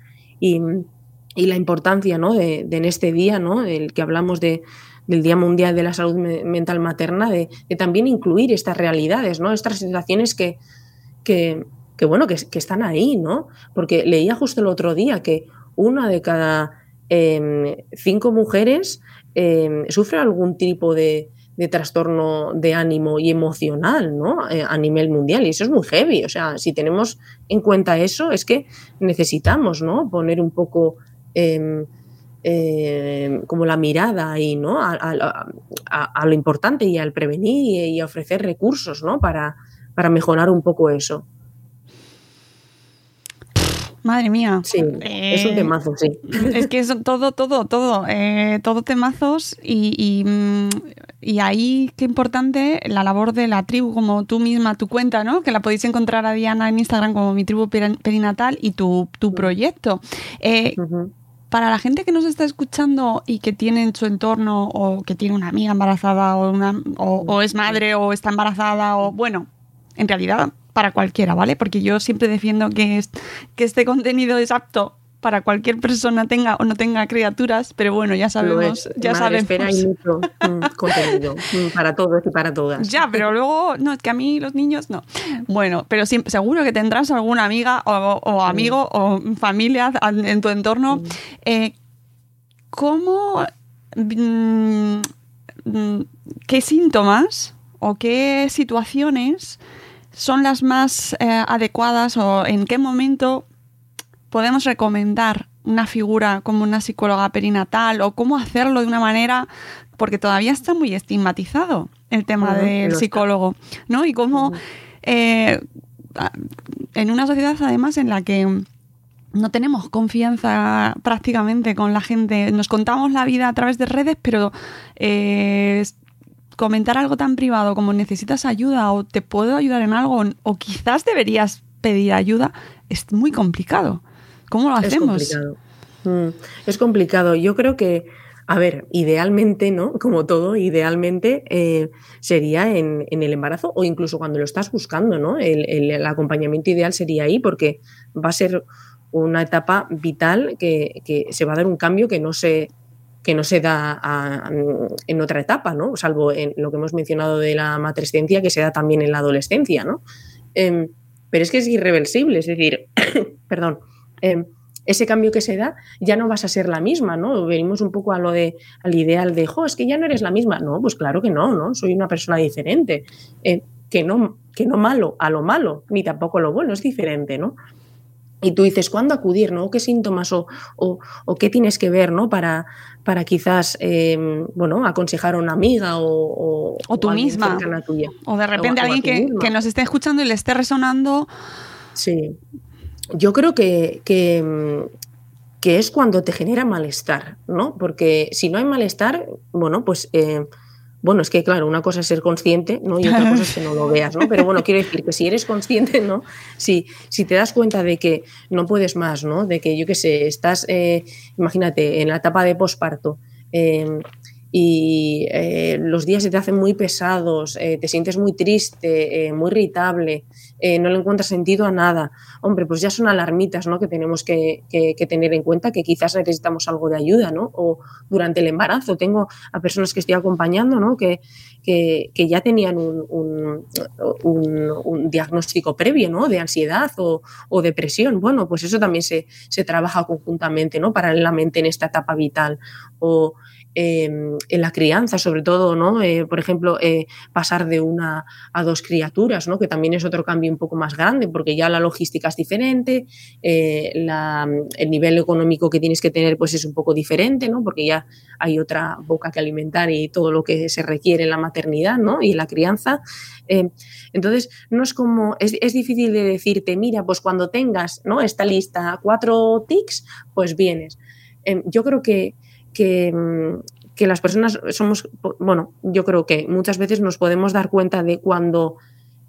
y la importancia, ¿no? De, en este día, ¿no? El que hablamos de, del Día Mundial de la Salud Mental Materna, de, también incluir estas realidades, ¿no? Estas sensaciones que, que, que bueno, que, están ahí, ¿no? Porque leía justo el otro día que una de cada eh, cinco mujeres eh, sufre algún tipo de, de trastorno de ánimo y emocional, ¿no? Eh, a nivel mundial. Y eso es muy heavy. O sea, si tenemos en cuenta eso, es que necesitamos, ¿no? Poner un poco em, em, como la mirada ahí, ¿no? A, lo importante y al prevenir y, ofrecer recursos, ¿no? Para, para mejorar un poco eso. Madre mía. Sí, es un eh, temazo, sí. Es que es todo, todo, todo, eh, todo temazos y, mm, y, ahí qué importante la labor de la tribu, como tú misma, tu cuenta, ¿no? Que la podéis encontrar a Diana en Instagram como mi tribu perinatal y tu, tu proyecto. Eh, para la gente que nos está escuchando y que tiene en su entorno o que tiene una amiga embarazada o, una, o es madre o está embarazada o bueno, en realidad para cualquiera, ¿vale? Porque yo siempre defiendo que este contenido es apto para cualquier persona tenga o no tenga criaturas, pero bueno, ya sabemos, ya sabemos. Espera, hay mucho mm, contenido mm, para todos y para todas. Ya, pero luego, no, es que a mí los niños no. Bueno, pero seguro que tendrás alguna amiga o, amigo o familia en tu entorno. Eh, ¿Cómo, mm, qué síntomas o qué situaciones son las más eh, adecuadas o en qué momento podemos recomendar una figura como una psicóloga perinatal o cómo hacerlo de una manera, porque todavía está muy estigmatizado el tema del psicólogo, ¿no? Y cómo eh, en una sociedad además en la que no tenemos confianza prácticamente con la gente, nos contamos la vida a través de redes, pero eh, comentar algo tan privado como necesitas ayuda o te puedo ayudar en algo o quizás deberías pedir ayuda, es muy complicado. ¿Cómo lo hacemos? Es complicado. Mm, es complicado. Yo creo que, a ver, idealmente, ¿no? Como todo, idealmente eh, sería en, el embarazo o incluso cuando lo estás buscando, ¿no? El, acompañamiento ideal sería ahí porque va a ser una etapa vital que, que se va a dar un cambio que no se que no se da en otra etapa, ¿no? Salvo en lo que hemos mencionado de la matrescencia, que se da también en la adolescencia, ¿no? Em, pero es que es irreversible, es decir, perdón, em, ese cambio que se da ya no vas a ser la misma, ¿no? Venimos un poco a lo de, al ideal de, jo, es que ya no eres la misma. No, pues claro que no, ¿no? Soy una persona diferente. Eh, que, no, que no malo a lo malo, ni tampoco lo bueno, es diferente, ¿no? y tú dices, ¿cuándo acudir? ¿no? ¿Qué síntomas o, qué tienes que ver ¿no? para, para quizás em, bueno, aconsejar a una amiga o, o, tú misma? Tuya. O de repente alguien que, nos esté escuchando y le esté resonando. Sí. Yo creo que, que, que, es cuando te genera malestar, ¿no? Porque si no hay malestar, bueno, pues... Eh, bueno, es que claro, una cosa es ser consciente, ¿no? Y otra cosa es que no lo veas, ¿no? Pero bueno, quiero decir que si eres consciente, ¿no? Si, si te das cuenta de que no puedes más, ¿no? De que, yo qué sé, estás, eh, imagínate, en la etapa de posparto, eh, y eh, los días se te hacen muy pesados, eh, te sientes muy triste, eh, muy irritable, no le encuentras sentido a nada, hombre, pues ya son alarmitas ¿no? que tenemos que, tener en cuenta que quizás necesitamos algo de ayuda, ¿no? O durante el embarazo. Tengo a personas que estoy acompañando, ¿no? Que, que, ya tenían un, un, diagnóstico previo, ¿no? De ansiedad o, o, depresión. Bueno, pues eso también se, se trabaja conjuntamente, ¿no? Paralelamente en esta etapa vital. O Em, en la crianza, sobre todo, ¿no? Eh, por ejemplo, eh, pasar de una a dos criaturas, ¿no? Que también es otro cambio un poco más grande, porque ya la logística es diferente, eh, el nivel económico que tienes que tener pues es un poco diferente, ¿no? Porque ya hay otra boca que alimentar y todo lo que se requiere en la maternidad, ¿no? Y en la crianza. entonces, no es como, es, es, difícil de decirte, mira, pues cuando tengas, ¿no? Esta lista, cuatro tics, pues vienes. Em, yo creo que Que, las personas somos, bueno, yo creo que muchas veces nos podemos dar cuenta de cuando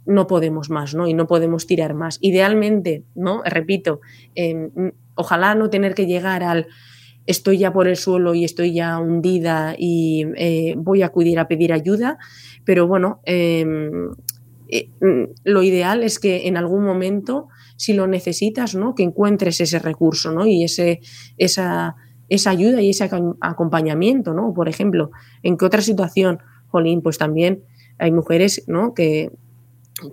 no podemos más, ¿no? Y no podemos tirar más. Idealmente, ¿no? Repito, em, ojalá no tener que llegar al estoy ya por el suelo y estoy ya hundida y eh, voy a acudir a pedir ayuda, pero bueno, em, eh, mm, lo ideal es que en algún momento, si lo necesitas, ¿no? Que encuentres ese recurso, ¿no? Y ese, esa, esa ayuda y ese acompañamiento, ¿no? Por ejemplo, ¿en qué otra situación, Jolín? Pues también hay mujeres, ¿no? Que,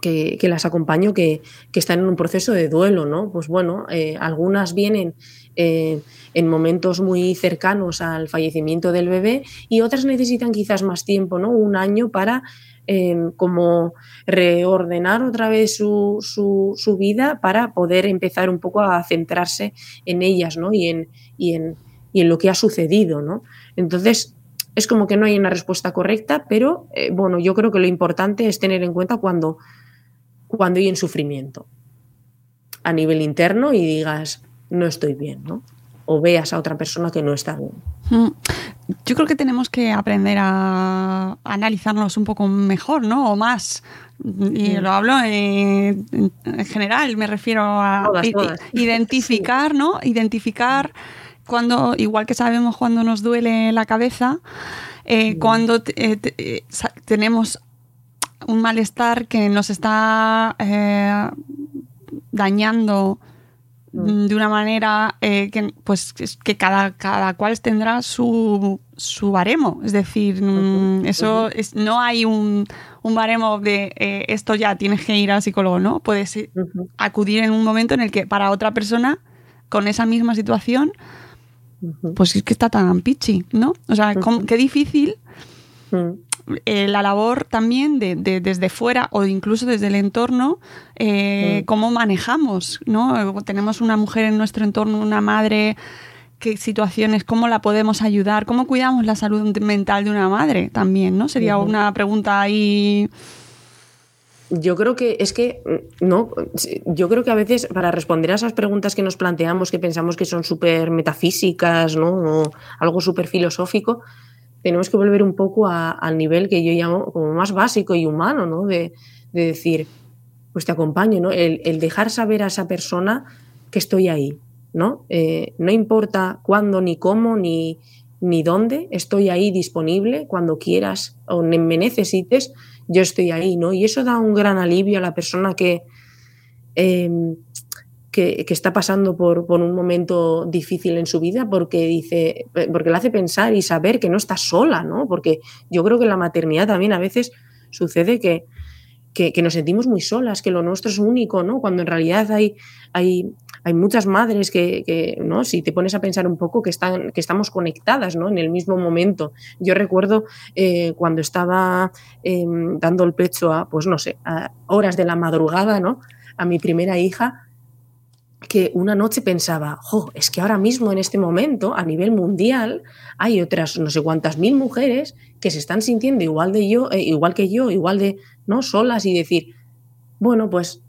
que, las acompaño que, que, están en un proceso de duelo, ¿no? Pues bueno, eh, algunas vienen eh, en momentos muy cercanos al fallecimiento del bebé y otras necesitan quizás más tiempo, ¿no? Un año para eh, como reordenar otra vez su, su, su, vida para poder empezar un poco a centrarse en ellas, ¿no? Y en, y en, y en lo que ha sucedido, ¿no? Entonces, es como que no hay una respuesta correcta, pero eh, bueno, yo creo que lo importante es tener en cuenta cuando, cuando hay en sufrimiento a nivel interno y digas, no estoy bien, ¿no? O veas a otra persona que no está bien. Mm. Yo creo que tenemos que aprender a analizarnos un poco mejor, ¿no? O más. Y lo hablo en, en general, me refiero a todas, todas. identificar, ¿no? Identificar cuando, igual que sabemos cuando nos duele la cabeza, eh, cuando eh, eh, tenemos un malestar que nos está eh, dañando de una manera que pues que cada, cada cual tendrá su, su baremo. Es decir mm, eso es, no hay un, un baremo de eh, esto ya tienes que ir al psicólogo no puedes acudir en un momento en el que para otra persona con esa misma situación pues es que está tan pichi, ¿no? O sea, qué difícil eh, la labor también de, de, desde fuera o incluso desde el entorno, eh, cómo manejamos, ¿no? Tenemos una mujer en nuestro entorno, una madre, qué situaciones, cómo la podemos ayudar, cómo cuidamos la salud mental de una madre también, ¿no? Sería una pregunta ahí yo creo que es que, no, yo creo que a veces para responder a esas preguntas que nos planteamos, que pensamos que son súper metafísicas, ¿no? Algo súper filosófico, tenemos que volver un poco a, al nivel que yo llamo como más básico y humano, ¿no? De, de decir, pues te acompaño, ¿no? El, el, dejar saber a esa persona que estoy ahí, ¿no? Eh, no importa cuándo, ni cómo, ni, ni dónde, estoy ahí disponible cuando quieras o me necesites yo estoy ahí, ¿no? Y eso da un gran alivio a la persona que, eh, que, que, está pasando por, por, un momento difícil en su vida porque dice, porque le hace pensar y saber que no está sola, ¿no? Porque yo creo que en la maternidad también a veces sucede que, que, que, nos sentimos muy solas, que lo nuestro es único, ¿no? Cuando en realidad hay, hay, hay muchas madres que, ¿no? Si te pones a pensar un poco, que, están, que estamos conectadas, ¿no? En el mismo momento. Yo recuerdo eh, cuando estaba eh, dando el pecho a, pues no sé, a horas de la madrugada, ¿no? A mi primera hija, que una noche pensaba, jo, es que ahora mismo en este momento, a nivel mundial, hay otras no sé cuántas mil mujeres que se están sintiendo igual de yo, eh, igual que yo, igual de, ¿no? Solas y decir, bueno, pues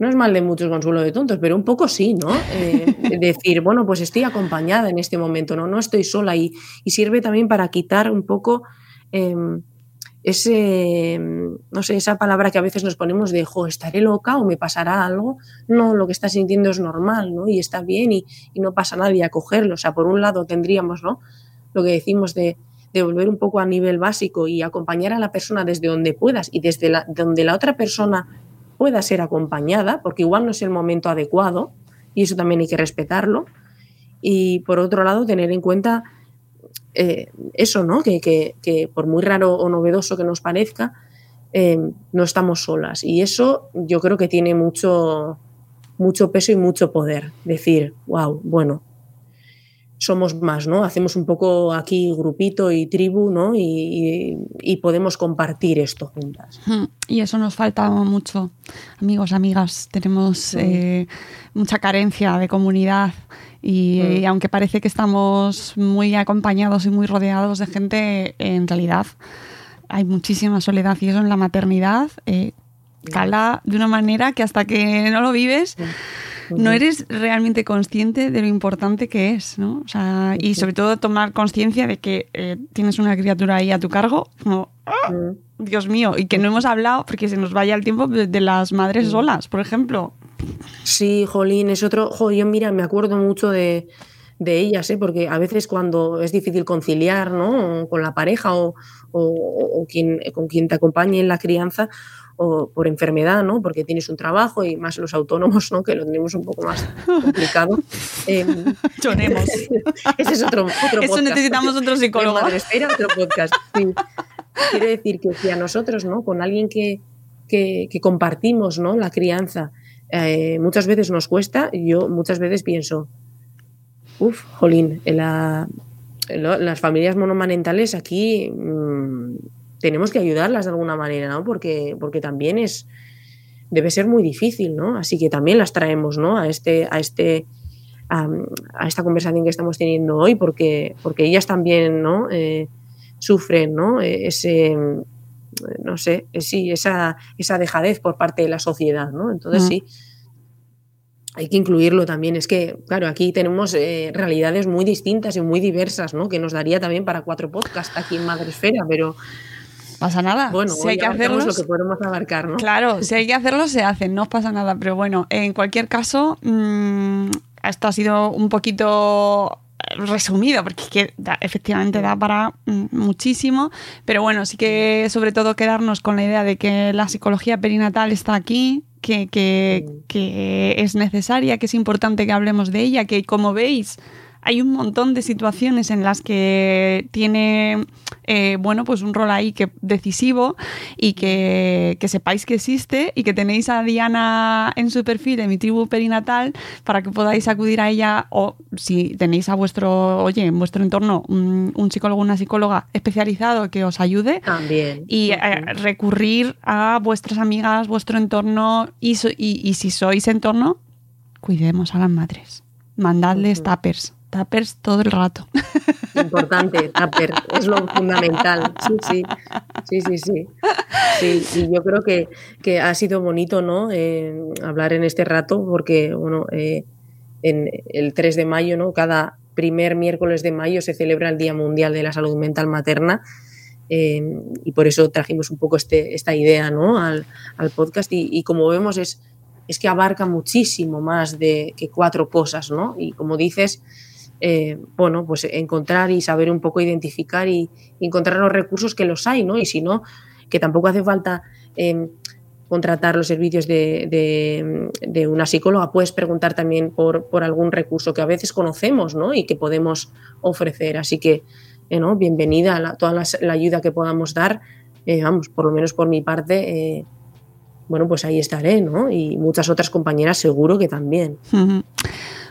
no es mal de muchos consuelo de tontos, pero un poco sí, ¿no? Eh, decir, bueno, pues estoy acompañada en este momento, ¿no? No estoy sola y, y sirve también para quitar un poco eh, ese, no sé, esa palabra que a veces nos ponemos de, jo, estaré loca o me pasará algo. No, lo que estás sintiendo es normal, ¿no? Y está bien y, y no pasa nada y acogerlo. O sea, por un lado tendríamos, ¿no? Lo que decimos de, de volver un poco a nivel básico y acompañar a la persona desde donde puedas y desde la, donde la otra persona pueda ser acompañada, porque igual no es el momento adecuado y eso también hay que respetarlo. Y por otro lado, tener en cuenta eh, eso, ¿no? Que, que, que, por muy raro o novedoso que nos parezca, eh, no estamos solas. Y eso yo creo que tiene mucho, mucho peso y mucho poder. Decir, wow, bueno, somos más, ¿no? Hacemos un poco aquí grupito y tribu, ¿no? Y, y, y, podemos compartir esto juntas. Y eso nos falta mucho, amigos, amigas. Tenemos sí. eh, mucha carencia de comunidad y, sí. y, aunque parece que estamos muy acompañados y muy rodeados de gente, en realidad hay muchísima soledad y eso en la maternidad eh, cala de una manera que hasta que no lo vives no eres realmente consciente de lo importante que es, ¿no? O sea, y sobre todo tomar conciencia de que eh, tienes una criatura ahí a tu cargo, como, ¡oh! Dios mío, y que no hemos hablado, porque se nos vaya el tiempo, de, de las madres solas, por ejemplo. Sí, Jolín, es otro, jo, yo mira, me acuerdo mucho de, de ellas, ¿eh? porque a veces cuando es difícil conciliar ¿no? con la pareja o, o, o quien, con quien te acompañe en la crianza, o por enfermedad, ¿no? Porque tienes un trabajo y más los autónomos, ¿no? Que lo tenemos un poco más complicado. eh, Lloremos. ese es otro, otro Eso podcast. necesitamos otro psicólogo. Madre, espera, otro podcast. Sí. Quiero decir que si a nosotros, ¿no? Con alguien que, que, que compartimos, ¿no? La crianza. Eh, muchas veces nos cuesta, yo muchas veces pienso, uff, jolín, en la, en lo- las familias monomarentales aquí mm, tenemos que ayudarlas de alguna manera, ¿no? Porque, porque también es, debe ser muy difícil, ¿no? Así que también las traemos, ¿no? A este, a este, a, a esta conversación que estamos teniendo hoy, porque, porque ellas también, ¿no? Eh, sufren, ¿no? Eh, Ese, no sé, sí, esa, esa dejadez por parte de la sociedad, ¿no? Entonces Mm. sí, hay que incluirlo también. Es que, claro, aquí tenemos eh, realidades muy distintas y muy diversas, ¿no? Que nos daría también para cuatro podcasts aquí en Madresfera, pero Pasa nada. bueno, si hay que hacerlos, lo que podemos abarcar, ¿no? Claro, si hay que hacerlo, se hace, no os pasa nada. Pero bueno, en cualquier caso, mm, esto ha sido un poquito resumido, porque es que da- efectivamente da para mm, muchísimo. Pero bueno, sí que sobre todo quedarnos con la idea de que la psicología perinatal está aquí, que, que, que es necesaria, que es importante que hablemos de ella, que como veis hay un montón de situaciones en las que tiene eh, bueno pues un rol ahí que decisivo y que, que sepáis que existe y que tenéis a Diana en su perfil de mi tribu perinatal para que podáis acudir a ella o si tenéis a vuestro oye en vuestro entorno un, un psicólogo o una psicóloga especializado que os ayude También. y eh, recurrir a vuestras amigas vuestro entorno y, so- y, y si sois entorno cuidemos a las madres. Mandadles tappers tappers todo el rato Importante, Tupper, es lo fundamental. Sí, sí, sí, sí, sí. Y yo creo que, que ha sido bonito, ¿no? Eh, hablar en este rato, porque, bueno, eh, en el 3 de mayo, ¿no? Cada primer miércoles de mayo se celebra el Día Mundial de la Salud Mental Materna. eh, y por eso trajimos un poco este, esta idea ¿no? al, al podcast. Y, y como vemos, es, es que abarca muchísimo más de que cuatro cosas, ¿no? Y como dices, eh, bueno, pues encontrar y saber un poco identificar y, encontrar los recursos que los hay, ¿no? Y si no, que tampoco hace falta eh, contratar los servicios de, de, una psicóloga, puedes preguntar también por, por, algún recurso que a veces conocemos, ¿no? Y que podemos ofrecer. Así que, eh, ¿no? Bienvenida a la, toda la, la, ayuda que podamos dar. Eh, vamos, por lo menos por mi parte, eh, bueno, pues ahí estaré, ¿no? Y muchas otras compañeras seguro que también.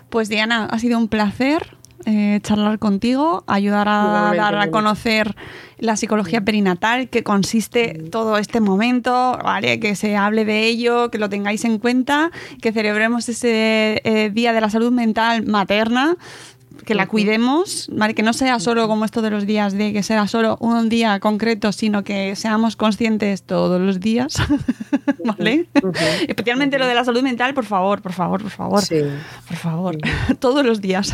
Pues Diana, ha sido un placer eh, charlar contigo, ayudar a dar a conocer la psicología perinatal, que consiste todo este momento, ¿vale? Que se hable de ello, que lo tengáis en cuenta, que celebremos ese eh, Día de la Salud Mental Materna, que la cuidemos, ¿vale? Que no sea solo como esto de los días de que sea solo un día concreto, sino que seamos conscientes todos los días, ¿vale? Uh -huh. Especialmente uh -huh. lo de la salud mental, por favor, por favor, por favor. Sí. Por favor, uh -huh. todos los días.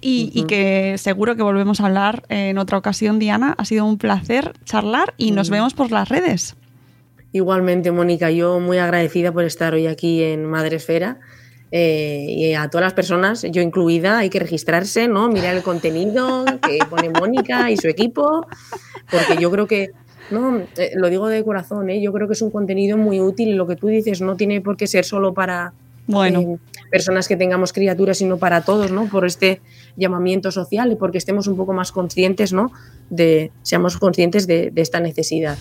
Y, y, que seguro que volvemos a hablar en otra ocasión, Diana. Ha sido un placer charlar y nos vemos por las redes. Igualmente, Mónica, yo muy agradecida por estar hoy aquí en Madresfera. Eh, y a todas las personas, yo incluida, hay que registrarse, ¿no? Mirar el contenido que pone Mónica y su equipo, porque yo creo que, no, eh, lo digo de corazón, ¿eh? yo creo que es un contenido muy útil y lo que tú dices no tiene por qué ser solo para bueno. eh, personas que tengamos criaturas, sino para todos, ¿no? Por este llamamiento social y porque estemos un poco más conscientes, ¿no? De, seamos conscientes de, de esta necesidad.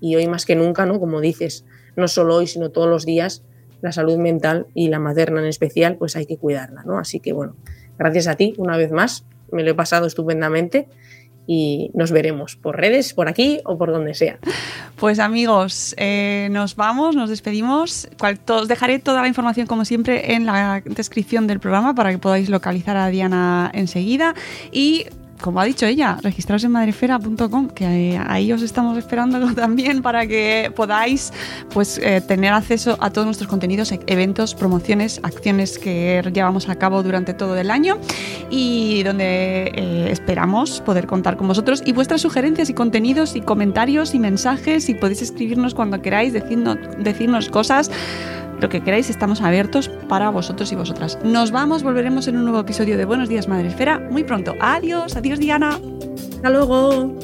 Y hoy más que nunca, ¿no? Como dices, no solo hoy, sino todos los días, la salud mental y la materna en especial, pues hay que cuidarla, ¿no? Así que bueno, gracias a ti una vez más, me lo he pasado estupendamente y nos veremos por redes, por aquí o por donde sea. Pues amigos, eh, nos vamos, nos despedimos. Os dejaré toda la información como siempre en la descripción del programa para que podáis localizar a Diana enseguida y como ha dicho ella, registraros en madrefera.com, que ahí os estamos esperando también para que podáis pues, eh, tener acceso a todos nuestros contenidos, eventos, promociones, acciones que llevamos a cabo durante todo el año y donde eh, esperamos poder contar con vosotros. Y vuestras sugerencias y contenidos y comentarios y mensajes y podéis escribirnos cuando queráis, decirnos, decirnos cosas lo que queráis, estamos abiertos para vosotros y vosotras. Nos vamos, volveremos en un nuevo episodio de Buenos Días Madre Esfera muy pronto. Adiós, adiós Diana. Hasta luego.